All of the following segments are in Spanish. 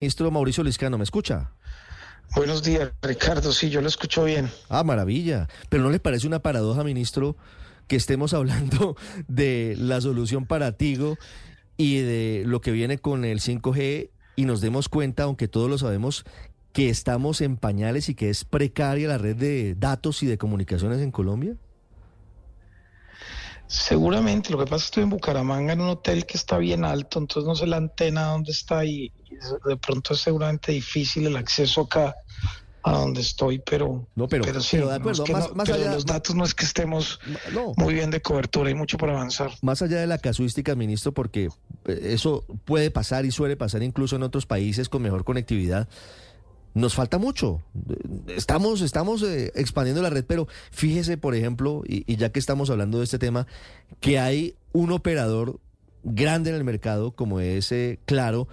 Ministro Mauricio Liscano, ¿me escucha? Buenos días, Ricardo. Sí, yo lo escucho bien. Ah, maravilla. Pero ¿no le parece una paradoja, ministro, que estemos hablando de la solución para Tigo y de lo que viene con el 5G y nos demos cuenta, aunque todos lo sabemos, que estamos en pañales y que es precaria la red de datos y de comunicaciones en Colombia? Seguramente, lo que pasa es que estoy en Bucaramanga en un hotel que está bien alto, entonces no sé la antena dónde está y, de pronto es seguramente difícil el acceso acá a donde estoy, pero, no, pero, sí, más, allá, los datos no es que estemos muy bien de cobertura, hay mucho por avanzar. Más allá de la casuística, ministro, porque eh, eso puede pasar y suele pasar incluso en otros países con mejor conectividad nos falta mucho. Estamos, estamos eh, expandiendo la red, pero fíjese, por ejemplo, y, ya que estamos hablando de este tema, que hay un operador grande en el mercado, como ese Claro,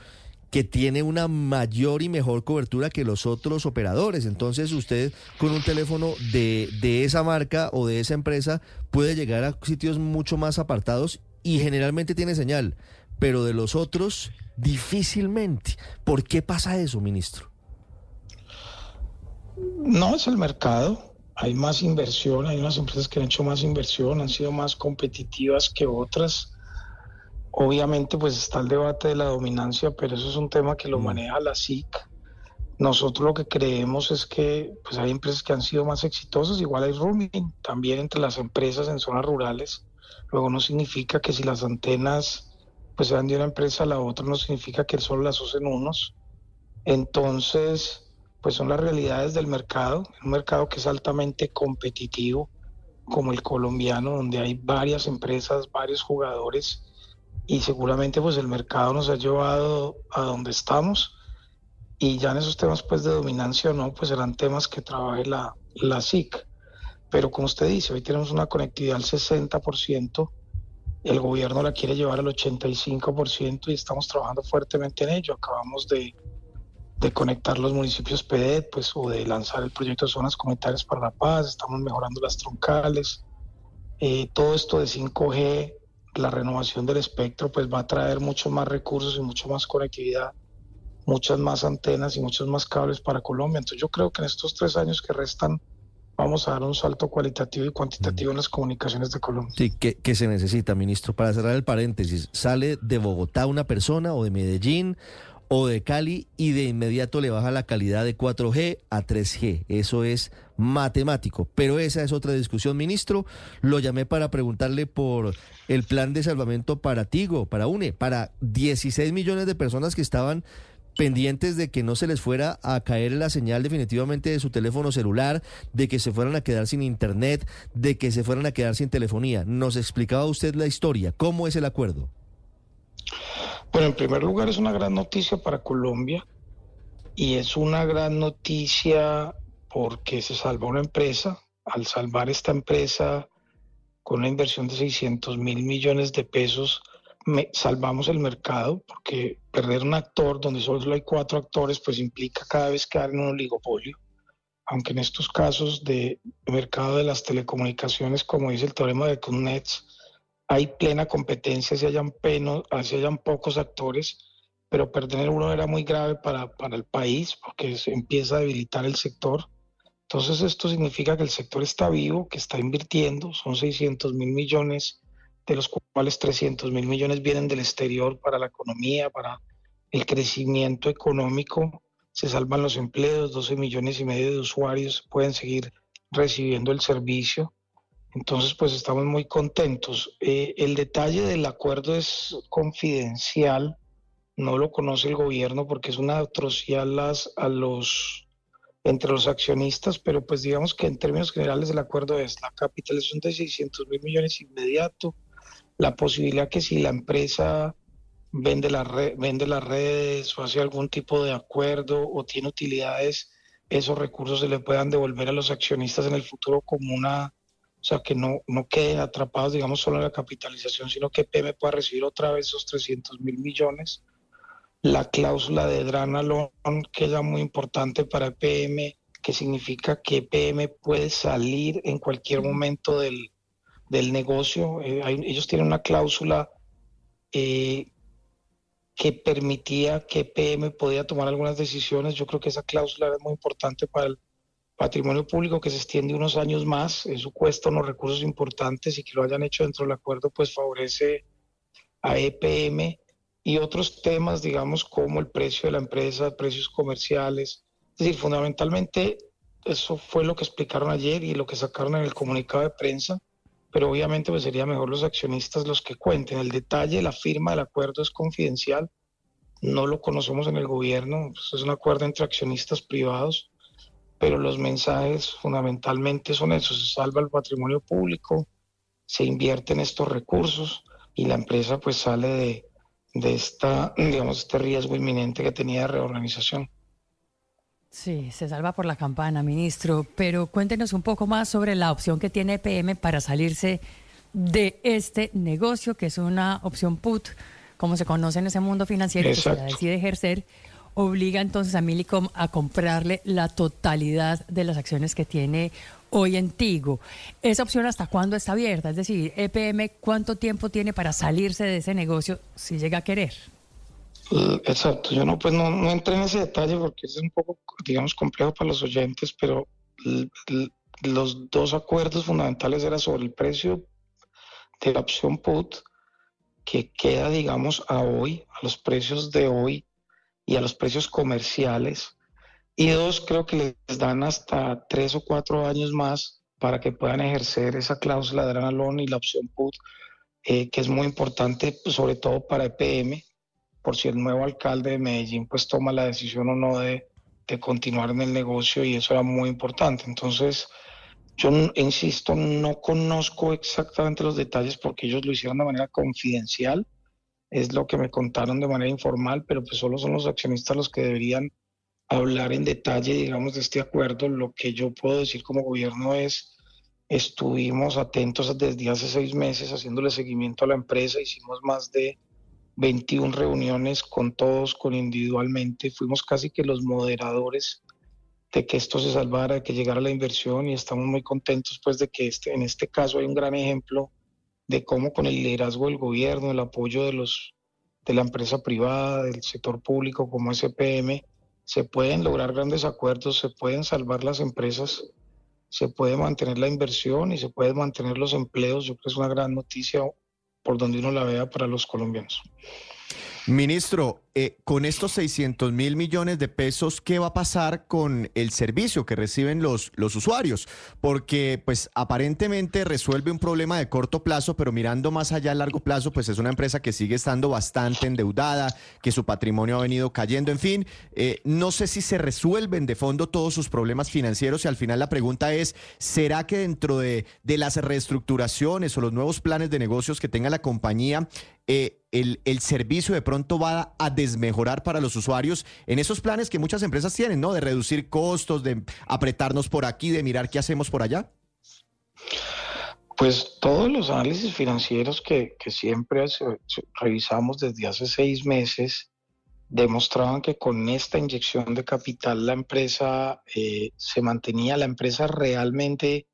que tiene una mayor y mejor cobertura que los otros operadores. Entonces usted con un teléfono de, de esa marca o de esa empresa puede llegar a sitios mucho más apartados y generalmente tiene señal, pero de los otros difícilmente. ¿Por qué pasa eso, ministro? No, es el mercado. Hay más inversión, hay unas empresas que han hecho más inversión, han sido más competitivas que otras. Obviamente, pues está el debate de la dominancia, pero eso es un tema que lo mm. maneja la SIC. Nosotros lo que creemos es que pues hay empresas que han sido más exitosas, igual hay roaming también entre las empresas en zonas rurales. Luego no significa que si las antenas pues se van de una empresa a la otra, no significa que solo las usen unos. Entonces, pues son las realidades del mercado, un mercado que es altamente competitivo como el colombiano, donde hay varias empresas, varios jugadores y seguramente pues el mercado nos ha llevado a donde estamos y ya en esos temas pues de dominancia o no, pues serán temas que trabaje la, la SIC. Pero como usted dice, hoy tenemos una conectividad al 60%, el gobierno la quiere llevar al 85% y estamos trabajando fuertemente en ello. Acabamos de de conectar los municipios PEDET, pues, o de lanzar el proyecto de zonas comunitarias para la paz, estamos mejorando las troncales. Eh, todo esto de 5G, la renovación del espectro, pues va a traer muchos más recursos y mucho más conectividad, muchas más antenas y muchos más cables para Colombia. Entonces yo creo que en estos tres años que restan vamos a dar un salto cualitativo y cuantitativo en las comunicaciones de Colombia. Sí, ¿qué, ¿qué, se necesita, ministro? Para cerrar el paréntesis, ¿sale de Bogotá una persona o de Medellín o de Cali y de inmediato le baja la calidad de 4G a 3G. Eso es matemático. Pero esa es otra discusión, ministro. Lo llamé para preguntarle por el plan de salvamento para Tigo, para UNE, para 16 millones de personas que estaban pendientes de que no se les fuera a caer la señal definitivamente de su teléfono celular, de que se fueran a quedar sin internet, de que se fueran a quedar sin telefonía. Nos explicaba usted la historia. ¿Cómo es el acuerdo? Bueno, en primer lugar es una gran noticia para Colombia y es una gran noticia porque se salvó una empresa. Al salvar esta empresa con una inversión de 600 mil millones de pesos, salvamos el mercado porque perder un actor donde solo hay cuatro actores pues implica cada vez quedar en un oligopolio. Aunque en estos casos de mercado de las telecomunicaciones, como dice el teorema de Kuznets, hay plena competencia, peno, si hayan pocos actores, pero perder uno era muy grave para, para el país porque se empieza a debilitar el sector. Entonces esto significa que el sector está vivo, que está invirtiendo, son 600 mil millones, de los cuales 300 mil millones vienen del exterior para la economía, para el crecimiento económico, se salvan los empleos, 12 millones y medio de usuarios pueden seguir recibiendo el servicio entonces, pues estamos muy contentos. Eh, el detalle del acuerdo es confidencial, no lo conoce el gobierno porque es una atrocidad a los, entre los accionistas, pero pues digamos que en términos generales el acuerdo es la capitalización de 600 mil millones inmediato, la posibilidad que si la empresa vende, la vende las redes o hace algún tipo de acuerdo o tiene utilidades, esos recursos se le puedan devolver a los accionistas en el futuro como una o sea, que no, no queden atrapados, digamos, solo en la capitalización, sino que PM pueda recibir otra vez esos 300 mil millones. La cláusula de Dranalón, que es muy importante para PM, que significa que PM puede salir en cualquier momento del, negocio. Eh, ellos tienen una cláusula eh, que permitía que PM podía tomar algunas decisiones. Yo creo que esa cláusula es muy importante para el patrimonio público que se extiende unos años más. Eso cuesta unos recursos importantes y que lo hayan hecho dentro del acuerdo pues favorece a EPM y otros temas, digamos, como el precio de la empresa, precios comerciales. Es decir, fundamentalmente eso fue lo que explicaron ayer y lo que sacaron en el comunicado de prensa pero obviamente pues sería mejor los accionistas los que cuenten. El detalle, la firma del acuerdo es confidencial, no lo conocemos en el gobierno, pues, es un acuerdo entre accionistas privados, pero los mensajes fundamentalmente son esos, se salva el patrimonio público, se invierten estos recursos y la empresa pues sale de, de esta, digamos, este riesgo inminente que tenía de reorganización. Sí, se salva por la campana, ministro, pero cuéntenos un poco más sobre la opción que tiene PM para salirse de este negocio, que es una opción put, como se conoce en ese mundo financiero, que se decide ejercer, obliga entonces a Milicom a comprarle la totalidad de las acciones que tiene hoy en Tigo. ¿Esa opción hasta cuándo está abierta? Es decir, EPM, ¿cuánto tiempo tiene para salirse de ese negocio si llega a querer? Eh, exacto, yo no, pues no, no entré en ese detalle porque es un poco, digamos, complejo para los oyentes, pero los dos acuerdos fundamentales eran sobre el precio de la opción put, que queda, digamos, a hoy, a los precios de hoy y a los precios comerciales. Y dos, creo que les dan hasta tres o cuatro años más para que puedan ejercer esa cláusula de Loan y la opción put, eh, que es muy importante, sobre todo para EPM, por si el nuevo alcalde de Medellín pues toma la decisión o no de, continuar en el negocio y eso era muy importante. Entonces, yo insisto, no conozco exactamente los detalles porque ellos lo hicieron de manera confidencial, es lo que me contaron de manera informal, pero pues solo son los accionistas los que deberían hablar en detalle, digamos, de este acuerdo. Lo que yo puedo decir como gobierno es, estuvimos atentos desde hace seis meses haciéndole seguimiento a la empresa, hicimos más de 21 reuniones con todos, con individualmente. Fuimos casi que los moderadores de que esto se salvara, de que llegara la inversión y estamos muy contentos pues de que este, en este caso hay un gran ejemplo de cómo con el liderazgo del gobierno, el apoyo de los de la empresa privada, del sector público como SPM, se pueden lograr grandes acuerdos, se pueden salvar las empresas, se puede mantener la inversión y se pueden mantener los empleos. Yo creo que es una gran noticia por donde uno la vea para los colombianos. Ministro, eh, con estos 600 mil millones de pesos, ¿qué va a pasar con el servicio que reciben los, los usuarios? Porque, pues, aparentemente resuelve un problema de corto plazo, pero mirando más allá a largo plazo, pues es una empresa que sigue estando bastante endeudada, que su patrimonio ha venido cayendo. En fin, eh, no sé si se resuelven de fondo todos sus problemas financieros y al final la pregunta es, ¿será que dentro de, de las reestructuraciones o los nuevos planes de negocios que tenga la compañía, eh, el, el, servicio de pronto va a desmejorar para los usuarios en esos planes que muchas empresas tienen, ¿no? De reducir costos, de apretarnos por aquí, de mirar qué hacemos por allá. Pues todos los análisis financieros que, que siempre revisamos desde hace seis meses demostraban que con esta inyección de capital la empresa eh, se mantenía, la empresa realmente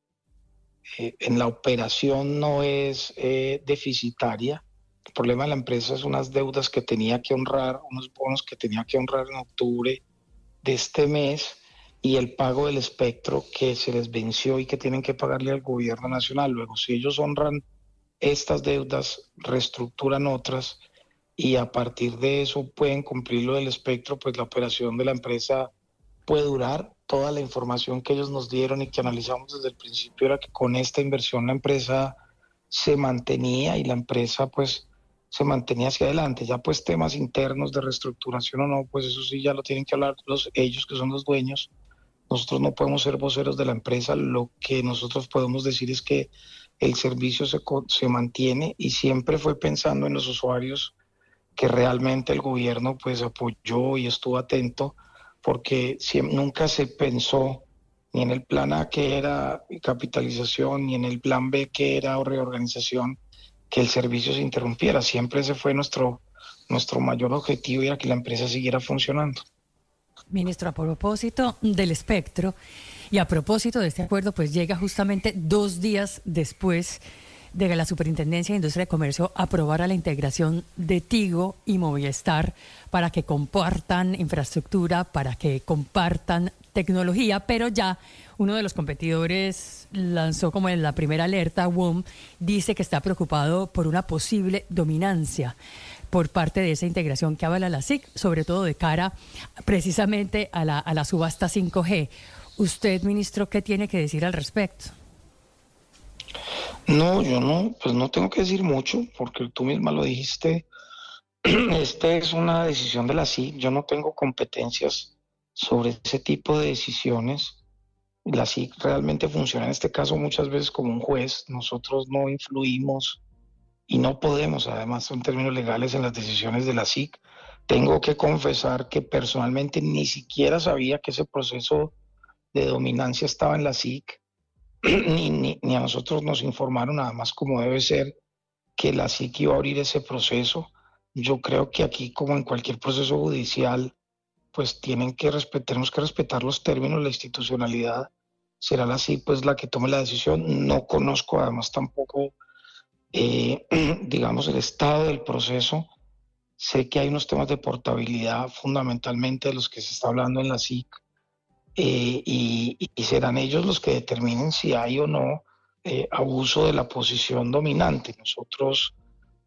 eh, en la operación no es deficitaria el problema de la empresa es unas deudas que tenía que honrar, unos bonos que tenía que honrar en octubre de este mes y el pago del espectro que se les venció y que tienen que pagarle al gobierno nacional. Luego, si ellos honran estas deudas, reestructuran otras y a partir de eso pueden cumplir lo del espectro, pues la operación de la empresa puede durar. Toda la información que ellos nos dieron y que analizamos desde el principio era que con esta inversión la empresa se mantenía y la empresa pues se mantenía hacia adelante. Ya pues temas internos de reestructuración o no, pues eso sí ya lo tienen que hablar los, ellos que son los dueños. Nosotros no podemos ser voceros de la empresa. Lo que nosotros podemos decir es que el servicio se, se mantiene y siempre fue pensando en los usuarios que realmente el gobierno pues apoyó y estuvo atento porque nunca se pensó ni en el plan A que era capitalización, ni en el plan B que era reorganización, que el servicio se interrumpiera. Siempre ese fue nuestro, nuestro mayor objetivo, era que la empresa siguiera funcionando. Ministro, a propósito del espectro y a propósito de este acuerdo, pues llega justamente dos días después de que la Superintendencia de Industria y Comercio aprobara la integración de Tigo y Movistar para que compartan infraestructura, para que compartan tecnología, pero ya uno de los competidores lanzó como en la primera alerta, WOM, dice que está preocupado por una posible dominancia por parte de esa integración que avala la SIC, sobre todo de cara precisamente a la, a la subasta 5G. Usted, ministro, ¿qué tiene que decir al respecto? No, yo no, pues no tengo que decir mucho, porque tú misma lo dijiste. Esta es una decisión de la SIC. Yo no tengo competencias sobre ese tipo de decisiones. La SIC realmente funciona en este caso muchas veces como un juez. Nosotros no influimos y no podemos, además, en términos legales, en las decisiones de la SIC. Tengo que confesar que personalmente ni siquiera sabía que ese proceso de dominancia estaba en la SIC, ni, ni, a nosotros nos informaron nada más como debe ser que la SIC iba a abrir ese proceso. Yo creo que aquí, como en cualquier proceso judicial, pues tienen que respetar, tenemos que respetar los términos, la institucionalidad. Será la SIC pues la que tome la decisión. No conozco además tampoco, eh, digamos, el estado del proceso. Sé que hay unos temas de portabilidad fundamentalmente de los que se está hablando en la SIC eh, y, serán ellos los que determinen si hay o no eh, abuso de la posición dominante. Nosotros,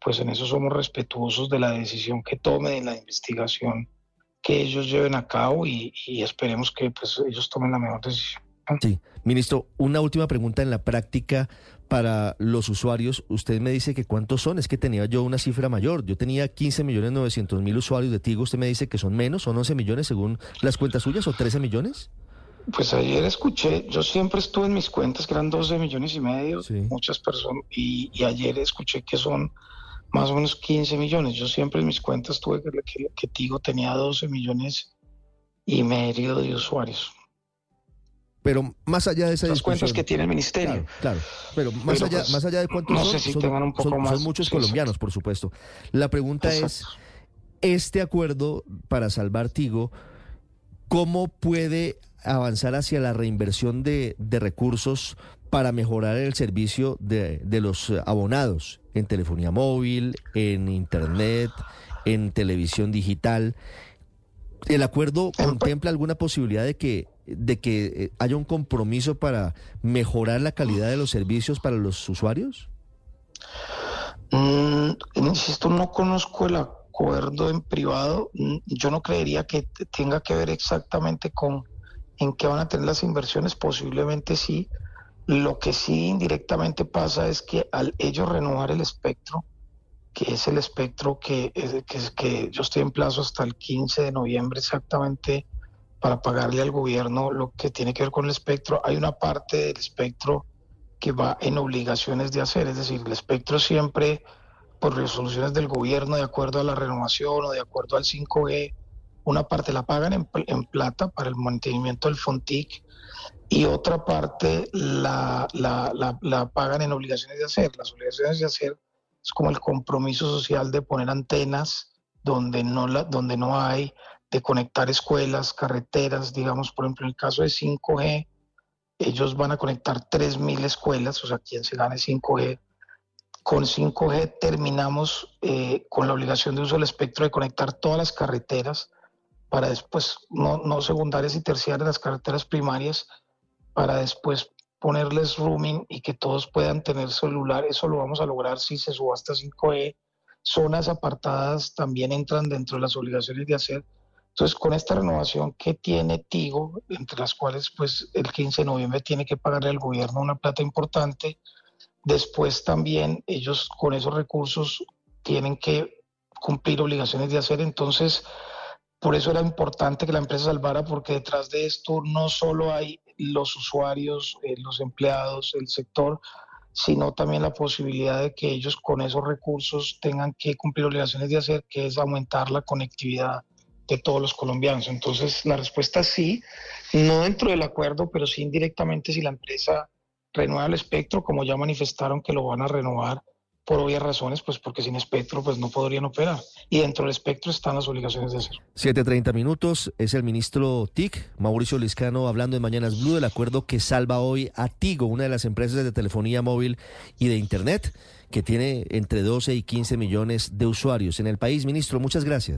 pues en eso somos respetuosos de la decisión que tome en la investigación que ellos lleven a cabo y, esperemos que pues, ellos tomen la mejor decisión. Sí, ministro, una última pregunta en la práctica para los usuarios. Usted me dice que cuántos son, es que tenía yo una cifra mayor. Yo tenía 15 millones 900 mil usuarios de Tigo, usted me dice que son menos, son 11 millones según las cuentas suyas o 13 millones. Pues ayer escuché, yo siempre estuve en mis cuentas que eran 12 millones y medio, muchas personas, y, ayer escuché que son más o menos 15 millones. Yo siempre en mis cuentas tuve que, que, Tigo tenía 12 millones y medio de usuarios. Pero más allá de esas Las cuentas que tiene el ministerio. Claro, pero más, allá, pues, más allá de cuántos son, son, muchos colombianos, por supuesto. La pregunta es, este acuerdo para salvar Tigo, ¿cómo puede avanzar hacia la reinversión de, recursos para mejorar el servicio de, los abonados en telefonía móvil, en internet, en televisión digital. ¿El acuerdo contempla alguna posibilidad de que, de que eh, haya un compromiso para mejorar la calidad de los servicios para los usuarios? Mm, insisto, no conozco el acuerdo en privado. Mm, yo no creería que tenga que ver exactamente con en qué van a tener las inversiones, posiblemente sí. Lo que sí indirectamente pasa es que al ellos renovar el espectro, que es el espectro que, que, que yo estoy en plazo hasta el 15 de noviembre exactamente para pagarle al gobierno lo que tiene que ver con el espectro, hay una parte del espectro que va en obligaciones de hacer, es decir, el espectro siempre por resoluciones del gobierno de acuerdo a la renovación o de acuerdo al 5G una parte la pagan en, plata para el mantenimiento del FONTIC y otra parte la, la, pagan en obligaciones de hacer. Las obligaciones de hacer es como el compromiso social de poner antenas donde no, la, donde no hay, de conectar escuelas, carreteras, digamos, por ejemplo, en el caso de 5G, ellos van a conectar 3.000 escuelas, o sea, quien se gane 5G. Con 5G terminamos eh, con la obligación de uso del espectro de conectar todas las carreteras para después, no, no secundarias y terciarias, las carreteras primarias, para después ponerles rooming y que todos puedan tener celular. Eso lo vamos a lograr si se subasta 5E. Zonas apartadas también entran dentro de las obligaciones de hacer. Entonces, con esta renovación que tiene Tigo, entre las cuales pues el 15 de noviembre tiene que pagarle al gobierno una plata importante, después también ellos con esos recursos tienen que cumplir obligaciones de hacer. Entonces, por eso era importante que la empresa salvara, porque detrás de esto no solo hay los usuarios, eh, los empleados, el sector, sino también la posibilidad de que ellos con esos recursos tengan que cumplir obligaciones de hacer, que es aumentar la conectividad de todos los colombianos. Entonces, la respuesta es sí, no dentro del acuerdo, pero sí indirectamente si la empresa renueva el espectro, como ya manifestaron que lo van a renovar, por obvias razones, pues porque sin espectro pues no podrían operar. Y dentro del espectro están las obligaciones de hacerlo. 7.30 minutos, es el ministro TIC, Mauricio Liscano, hablando en Mañanas Blue del acuerdo que salva hoy a Tigo, una de las empresas de telefonía móvil y de Internet, que tiene entre 12 y 15 millones de usuarios en el país. Ministro, muchas gracias.